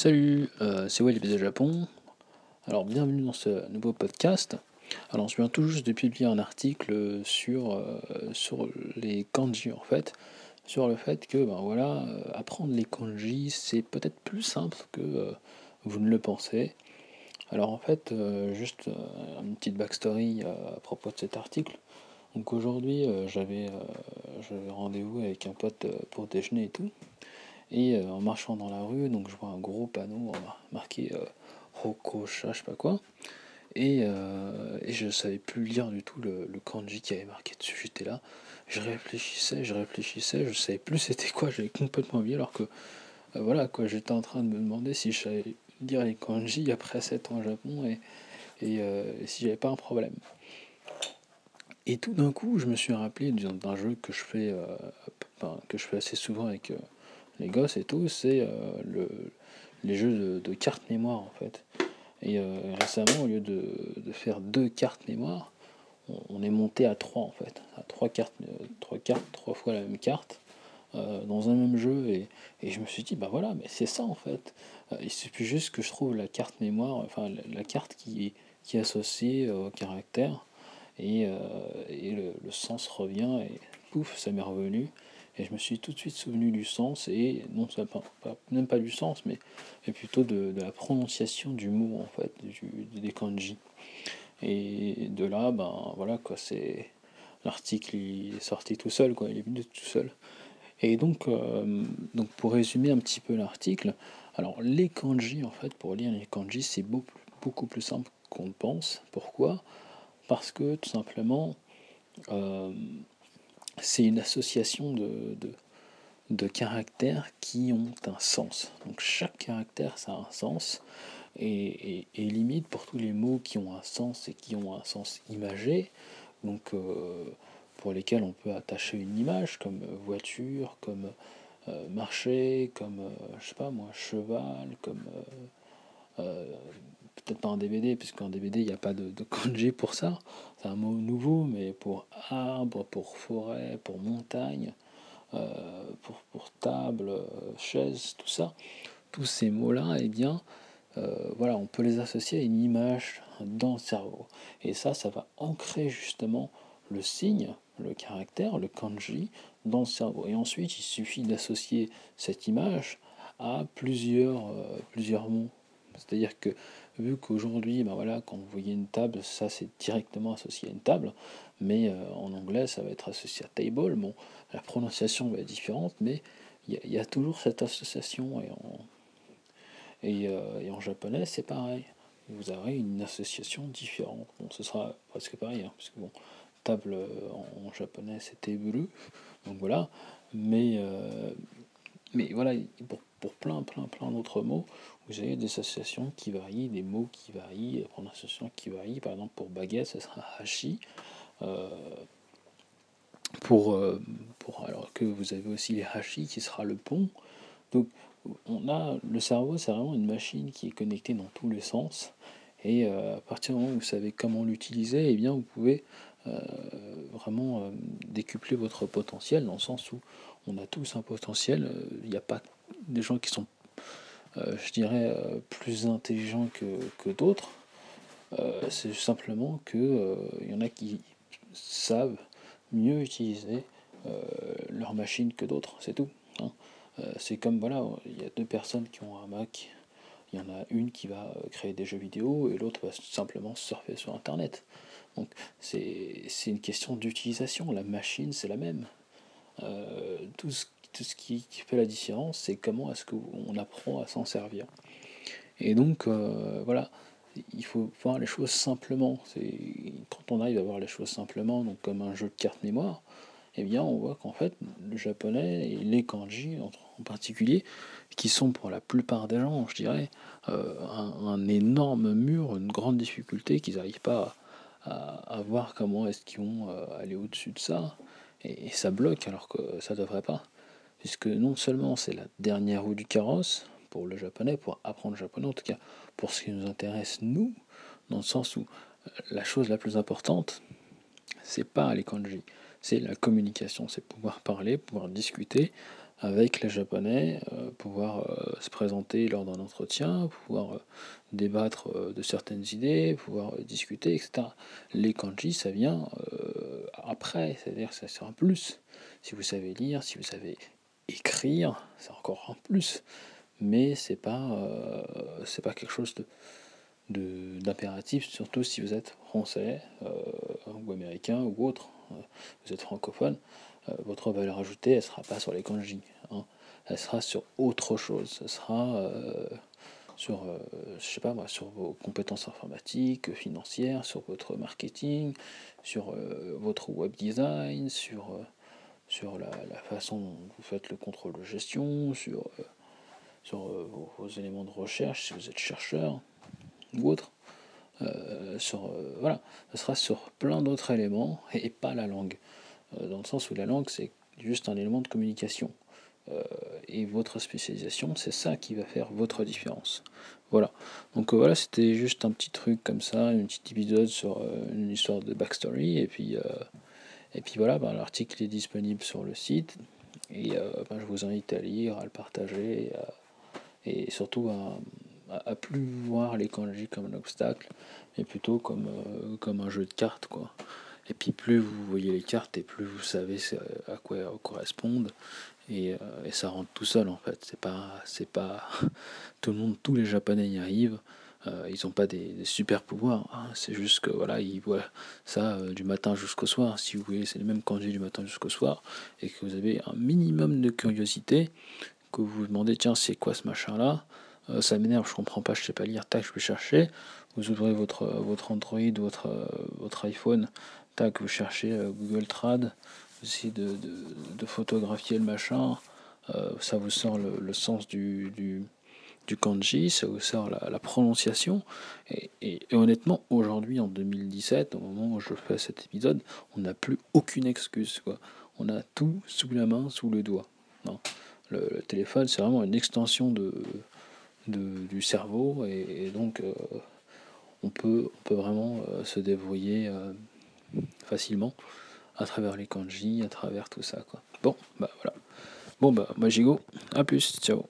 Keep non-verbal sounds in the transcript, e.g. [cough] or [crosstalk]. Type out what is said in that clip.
Salut, euh, c'est Wally de Japon. Alors bienvenue dans ce nouveau podcast. Alors je viens tout juste de publier un article sur, euh, sur les kanji en fait, sur le fait que ben voilà, euh, apprendre les kanji c'est peut-être plus simple que vous ne le pensez. Alors en fait, juste une petite backstory à propos de cet article. Donc aujourd'hui j'avais rendez-vous avec un pote pour déjeuner et tout. Et euh, en marchant dans la rue, donc je vois un gros panneau marqué euh, Hokosha, je sais pas quoi. Et, euh, et, je savais plus lire du tout le, kanji qui avait marqué dessus. J'étais là, je réfléchissais, je réfléchissais, je savais plus c'était quoi, j'avais complètement oublié alors que voilà quoi, j'étais en train de me demander si je savais lire les kanji après 7 ans au Japon et, et, si j'avais pas un problème. Et tout d'un coup, je me suis rappelé d'un jeu que je fais, que je fais assez souvent avec les gosses et tout, c'est euh, le, les jeux de, cartes mémoire en fait. Et euh, récemment, au lieu de, faire deux cartes mémoire, on, est monté à trois en fait, à trois cartes, euh, trois cartes, trois fois la même carte. dans un même jeu et, je me suis dit bah voilà mais c'est ça en fait il suffit juste que je trouve la carte mémoire enfin la, carte qui, est associée au caractère et, et le, le, sens revient et pouf ça m'est revenu et je me suis tout de suite souvenu du sens, et non ça pas, même pas du sens, mais, plutôt de, la prononciation du mot, en fait, du, des kanji. Et de là, ben voilà, quoi, c'est. L'article est sorti tout seul, quoi, il est venu tout seul. Et donc, euh, donc pour résumer un petit peu l'article, alors les kanji, en fait, pour lire les kanji, c'est beaucoup, beaucoup plus simple qu'on pense. Pourquoi? Parce que tout simplement, euh, c'est une association de, de, caractères qui ont un sens. Donc chaque caractère, ça a un sens. Et, limite pour tous les mots qui ont un sens et qui ont un sens imagé, donc euh, pour lesquels on peut attacher une image, comme voiture, comme euh, marché, comme, euh, je sais pas moi, cheval, comme peut-être pas un DVD, puisqu'en DVD, il n'y a pas de, de, kanji pour ça. C'est un mot nouveau, mais pour arbre, pour forêt, pour montagne, euh, pour, pour, table, euh, chaise, tout ça, tous ces mots-là, eh bien, euh, voilà, on peut les associer à une image dans le cerveau. Et ça, ça va ancrer justement le signe, le caractère, le kanji, dans le cerveau. Et ensuite, il suffit d'associer cette image à plusieurs, plusieurs mots. C'est-à-dire que vu qu'aujourd'hui, ben voilà, quand vous voyez une table, ça c'est directement associé à une table, mais euh, en anglais ça va être associé à table. Bon, la prononciation va être différente, mais il y, a toujours cette association et en, euh, et, en japonais c'est pareil. Vous aurez une association différente. Bon, ce sera presque pareil, hein, parce que bon, table euh, en, japonais c'est table, donc voilà, mais mais voilà, pour, pour plein, plein, plein d'autres mots, vous avez des associations qui varient, des mots qui varient, des prononciations qui varient. Par exemple, pour baguette, ce sera [laughs] hashi. Euh, pour, euh, pour, alors que vous avez aussi les hashi qui sera le pont. Donc, on a le cerveau, c'est vraiment une machine qui est connectée dans tous les sens. Et euh, à partir du moment où vous savez comment l'utiliser, eh bien, vous pouvez vraiment décupler votre potentiel dans le sens où on a tous un potentiel. Il n'y a pas des gens qui sont euh, je dirais, euh, plus intelligents que, d'autres. Euh, c'est simplement qu'il y en a qui savent mieux utiliser leur machine que d'autres, c'est tout. Hein. c'est comme, voilà, il y a deux personnes qui ont un Mac, il y en a une qui va créer des jeux vidéo et l'autre va simplement surfer sur Internet. Donc c'est une question d'utilisation, la machine c'est la même. tout ce tout ce qui, fait la différence, c'est comment est-ce qu'on apprend à s'en servir. Et donc, euh, voilà, il faut voir les choses simplement. Quand on arrive à voir les choses simplement, donc comme un jeu de cartes mémoire, eh bien, on voit qu'en fait, le japonais et les kanji en particulier, qui sont pour la plupart des gens, je dirais, euh, un, énorme mur, une grande difficulté, qu'ils n'arrivent pas à, voir comment est-ce qu'ils vont euh, aller au-dessus de ça, et, ça bloque alors que ça devrait pas. Puisque non seulement c'est la dernière roue du carrosse pour le japonais, pour apprendre le japonais, en tout cas pour ce qui nous intéresse nous, dans le sens où euh, la chose la plus importante, c'est pas les kanji, c'est la communication, c'est pouvoir parler, pouvoir discuter avec les Japonais, pouvoir se présenter lors d'un entretien, pouvoir débattre de certaines idées, pouvoir discuter, etc. Les kanji, ça vient après, c'est-à-dire que ça c'est un plus. Si vous savez lire, si vous savez écrire, c'est encore un plus. Mais c'est pas, c'est pas quelque chose de d'impératif, surtout si vous êtes français euh, ou américain ou autre, euh, vous êtes francophone, euh, votre valeur ajoutée, elle sera pas sur les kanji, hein. elle sera sur autre chose, elle sera sur, je sais pas sur vos compétences informatiques, financières, sur votre marketing, sur votre web design, sur, sur la, façon dont vous faites le contrôle de gestion, sur, sur vos éléments de recherche si vous êtes chercheur ou autre. Euh, sur, euh, voilà, ce sera sur plein d'autres éléments et, pas la langue. Euh, dans le sens où la langue, c'est juste un élément de communication. et votre spécialisation, c'est ça qui va faire votre différence. Voilà. Donc voilà, c'était juste un petit truc comme ça, une petite épisode sur une histoire de backstory. Et puis, et puis voilà, ben, l'article est disponible sur le site. Et ben, je vous invite à lire, à le partager et surtout à, à, plus voir les kanji comme un obstacle, mais plutôt comme, euh, comme un jeu de cartes. Quoi. Et puis plus vous voyez les cartes et plus vous savez à quoi elles correspondent. Et, euh, et, ça rentre tout seul en fait. C'est pas, c'est pas [laughs] tout le monde, tous les Japonais y arrivent. Euh, ils n'ont pas des, super pouvoirs. Hein. C'est juste que voilà, ils voient ça du matin jusqu'au soir. Si vous voyez, c'est les mêmes kanji du matin jusqu'au soir et que vous avez un minimum de curiosité, que vous vous demandez tiens c'est quoi ce machin là, euh, ça m'énerve, je comprends pas, je sais pas lire, tac, je vais chercher. Vous ouvrez votre, votre Android, votre, votre iPhone, tac, vous cherchez euh, Google Trad, vous essayez de, de, photographier le machin, euh, ça vous sort le, sens du, du, kanji, ça vous sort la, prononciation. Et, honnêtement, aujourd'hui, en 2017, au moment où je fais cet épisode, on n'a plus aucune excuse. Quoi. On a tout sous la main, sous le doigt. Le téléphone, c'est vraiment une extension de, du cerveau et, donc euh, on, peut, on peut vraiment euh, se débrouiller euh, facilement à travers les kanji, à travers tout ça. Quoi. Bon, bah voilà. Bon, bah, Magigo, à plus, ciao.